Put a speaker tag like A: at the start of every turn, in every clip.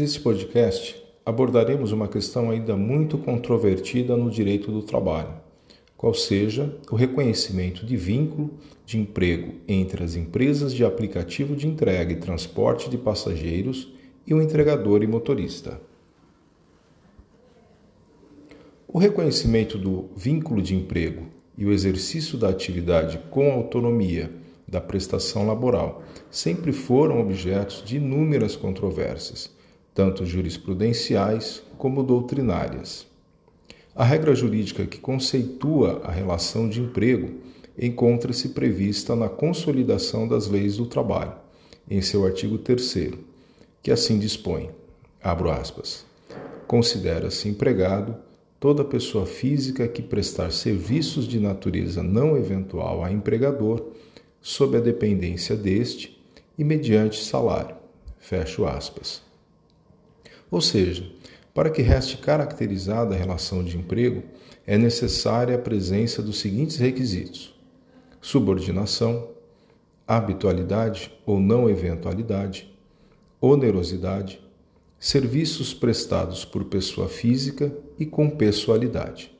A: Neste podcast, abordaremos uma questão ainda muito controvertida no direito do trabalho, qual seja o reconhecimento de vínculo de emprego entre as empresas de aplicativo de entrega e transporte de passageiros e o entregador e motorista. O reconhecimento do vínculo de emprego e o exercício da atividade com autonomia da prestação laboral sempre foram objetos de inúmeras controvérsias tanto jurisprudenciais como doutrinárias. A regra jurídica que conceitua a relação de emprego encontra-se prevista na Consolidação das Leis do Trabalho, em seu artigo 3, que assim dispõe: abro aspas. Considera-se empregado toda pessoa física que prestar serviços de natureza não eventual a empregador, sob a dependência deste e mediante salário. Fecho aspas. Ou seja, para que reste caracterizada a relação de emprego, é necessária a presença dos seguintes requisitos: subordinação, habitualidade ou não eventualidade, onerosidade, serviços prestados por pessoa física e com pessoalidade.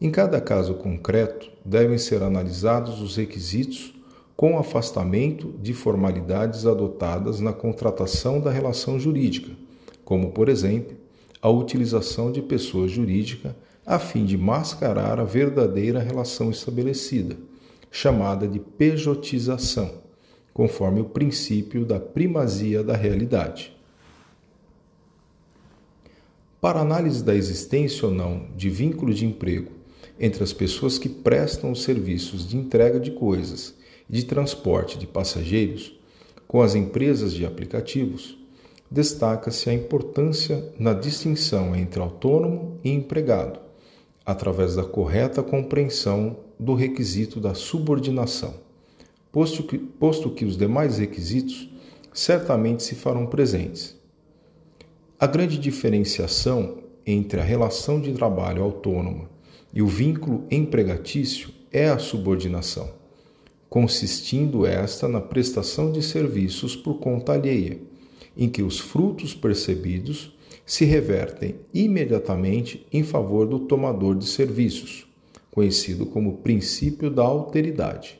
A: Em cada caso concreto, devem ser analisados os requisitos com afastamento de formalidades adotadas na contratação da relação jurídica como, por exemplo, a utilização de pessoa jurídica a fim de mascarar a verdadeira relação estabelecida, chamada de pejotização, conforme o princípio da primazia da realidade. Para análise da existência ou não de vínculo de emprego entre as pessoas que prestam os serviços de entrega de coisas e de transporte de passageiros com as empresas de aplicativos, destaca-se a importância na distinção entre autônomo e empregado, através da correta compreensão do requisito da subordinação, posto que, posto que os demais requisitos certamente se farão presentes. A grande diferenciação entre a relação de trabalho autônoma e o vínculo empregatício é a subordinação, consistindo esta na prestação de serviços por conta alheia em que os frutos percebidos se revertem imediatamente em favor do tomador de serviços, conhecido como princípio da alteridade.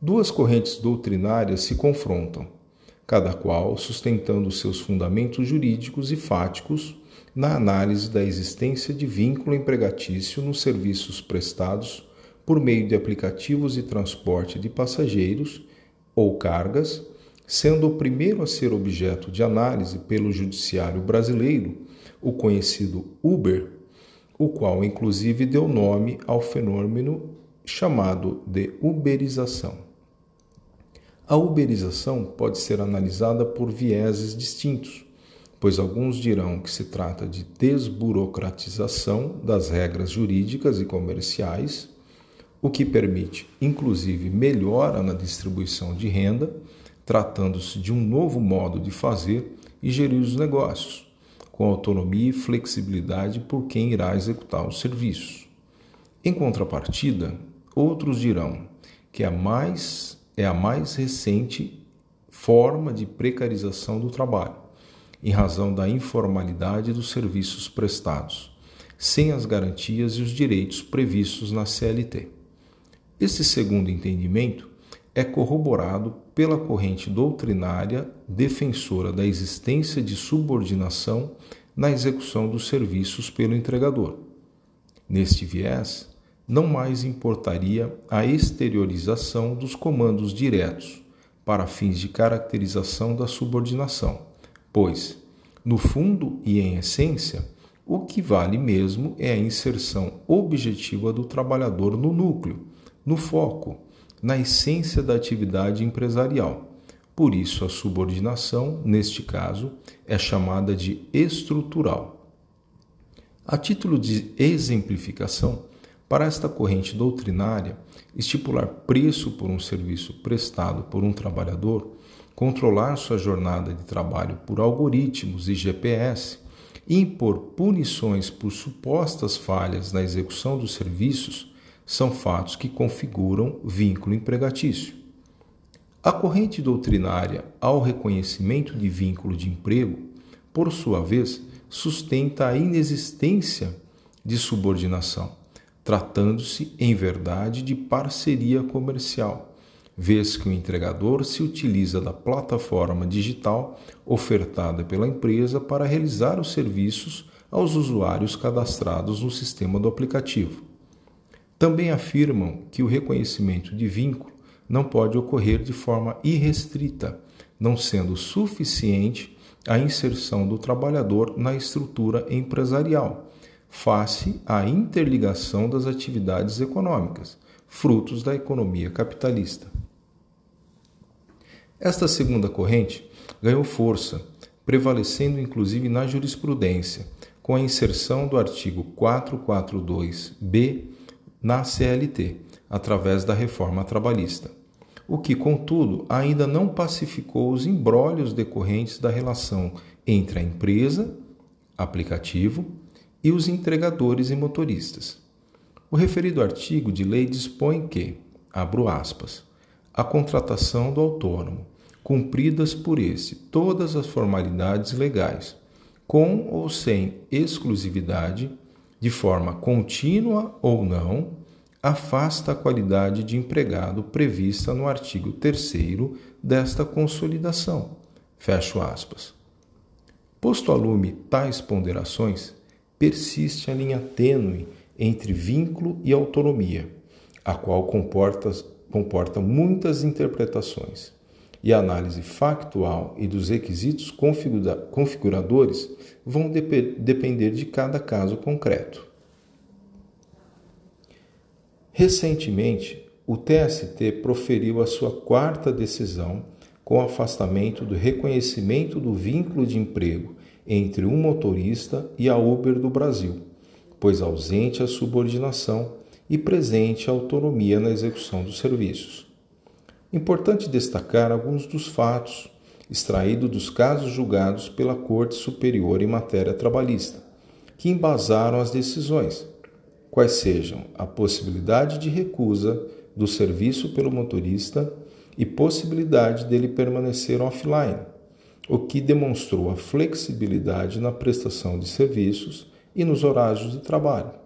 A: Duas correntes doutrinárias se confrontam, cada qual sustentando seus fundamentos jurídicos e fáticos na análise da existência de vínculo empregatício nos serviços prestados por meio de aplicativos de transporte de passageiros ou cargas sendo o primeiro a ser objeto de análise pelo judiciário brasileiro o conhecido Uber, o qual inclusive deu nome ao fenômeno chamado de uberização. A uberização pode ser analisada por vieses distintos, pois alguns dirão que se trata de desburocratização das regras jurídicas e comerciais, o que permite, inclusive, melhora na distribuição de renda tratando-se de um novo modo de fazer e gerir os negócios, com autonomia e flexibilidade por quem irá executar os serviços. Em contrapartida, outros dirão que a mais, é a mais recente forma de precarização do trabalho, em razão da informalidade dos serviços prestados, sem as garantias e os direitos previstos na CLT. Esse segundo entendimento é corroborado pela corrente doutrinária defensora da existência de subordinação na execução dos serviços pelo entregador. Neste viés, não mais importaria a exteriorização dos comandos diretos para fins de caracterização da subordinação, pois, no fundo e em essência, o que vale mesmo é a inserção objetiva do trabalhador no núcleo, no foco, na essência da atividade empresarial. Por isso, a subordinação, neste caso, é chamada de estrutural. A título de exemplificação, para esta corrente doutrinária, estipular preço por um serviço prestado por um trabalhador, controlar sua jornada de trabalho por algoritmos e GPS, impor punições por supostas falhas na execução dos serviços são fatos que configuram vínculo empregatício. A corrente doutrinária ao reconhecimento de vínculo de emprego por sua vez, sustenta a inexistência de subordinação, tratando-se, em verdade, de parceria comercial, vez que o entregador se utiliza da plataforma digital ofertada pela empresa para realizar os serviços aos usuários cadastrados no sistema do aplicativo. Também afirmam que o reconhecimento de vínculo não pode ocorrer de forma irrestrita, não sendo suficiente a inserção do trabalhador na estrutura empresarial, face à interligação das atividades econômicas, frutos da economia capitalista. Esta segunda corrente ganhou força, prevalecendo inclusive na jurisprudência, com a inserção do artigo 442b na CLT, através da reforma trabalhista o que, contudo, ainda não pacificou os embrólios decorrentes da relação entre a empresa, aplicativo, e os entregadores e motoristas. O referido artigo de lei dispõe que, abro aspas, a contratação do autônomo, cumpridas por esse todas as formalidades legais, com ou sem exclusividade, de forma contínua ou não, afasta a qualidade de empregado prevista no artigo 3 desta consolidação. Fecho aspas. Posto a lume tais ponderações, persiste a linha tênue entre vínculo e autonomia, a qual comporta, comporta muitas interpretações, e análise factual e dos requisitos configuradores vão depender de cada caso concreto. Recentemente, o TST proferiu a sua quarta decisão com afastamento do reconhecimento do vínculo de emprego entre um motorista e a Uber do Brasil, pois ausente a subordinação e presente a autonomia na execução dos serviços. Importante destacar alguns dos fatos extraídos dos casos julgados pela Corte Superior em matéria trabalhista, que embasaram as decisões quais sejam a possibilidade de recusa do serviço pelo motorista e possibilidade dele permanecer offline, o que demonstrou a flexibilidade na prestação de serviços e nos horários de trabalho.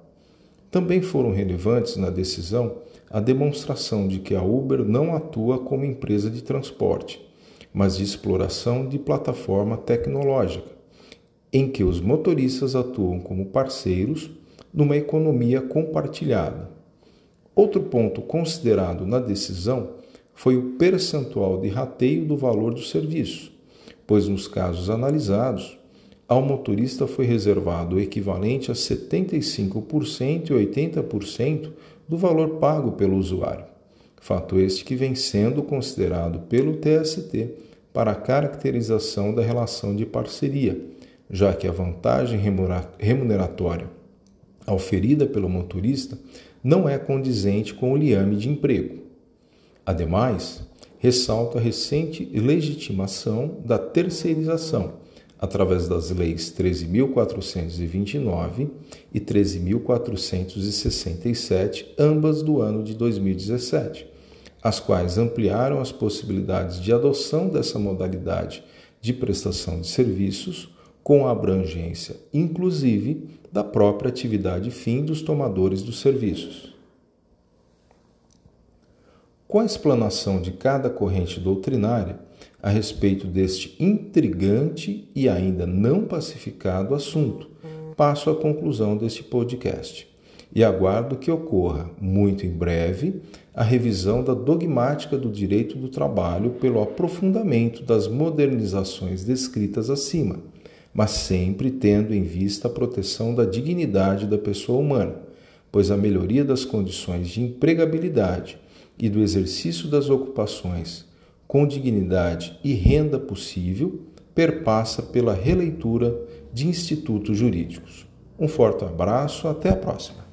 A: Também foram relevantes na decisão a demonstração de que a Uber não atua como empresa de transporte, mas de exploração de plataforma tecnológica, em que os motoristas atuam como parceiros numa economia compartilhada. Outro ponto considerado na decisão foi o percentual de rateio do valor do serviço, pois nos casos analisados, ao motorista foi reservado o equivalente a 75% e 80% do valor pago pelo usuário. Fato este que vem sendo considerado pelo TST para a caracterização da relação de parceria, já que a vantagem remuneratória oferida pelo motorista não é condizente com o liame de emprego. Ademais, ressalta a recente legitimação da terceirização através das leis 13.429 e 13.467, ambas do ano de 2017, as quais ampliaram as possibilidades de adoção dessa modalidade de prestação de serviços com abrangência, inclusive, da própria atividade fim dos tomadores dos serviços. Com a explanação de cada corrente doutrinária a respeito deste intrigante e ainda não pacificado assunto, passo à conclusão deste podcast. E aguardo que ocorra, muito em breve, a revisão da dogmática do direito do trabalho pelo aprofundamento das modernizações descritas acima mas sempre tendo em vista a proteção da dignidade da pessoa humana, pois a melhoria das condições de empregabilidade e do exercício das ocupações com dignidade e renda possível perpassa pela releitura de institutos jurídicos. Um forte abraço, até a próxima.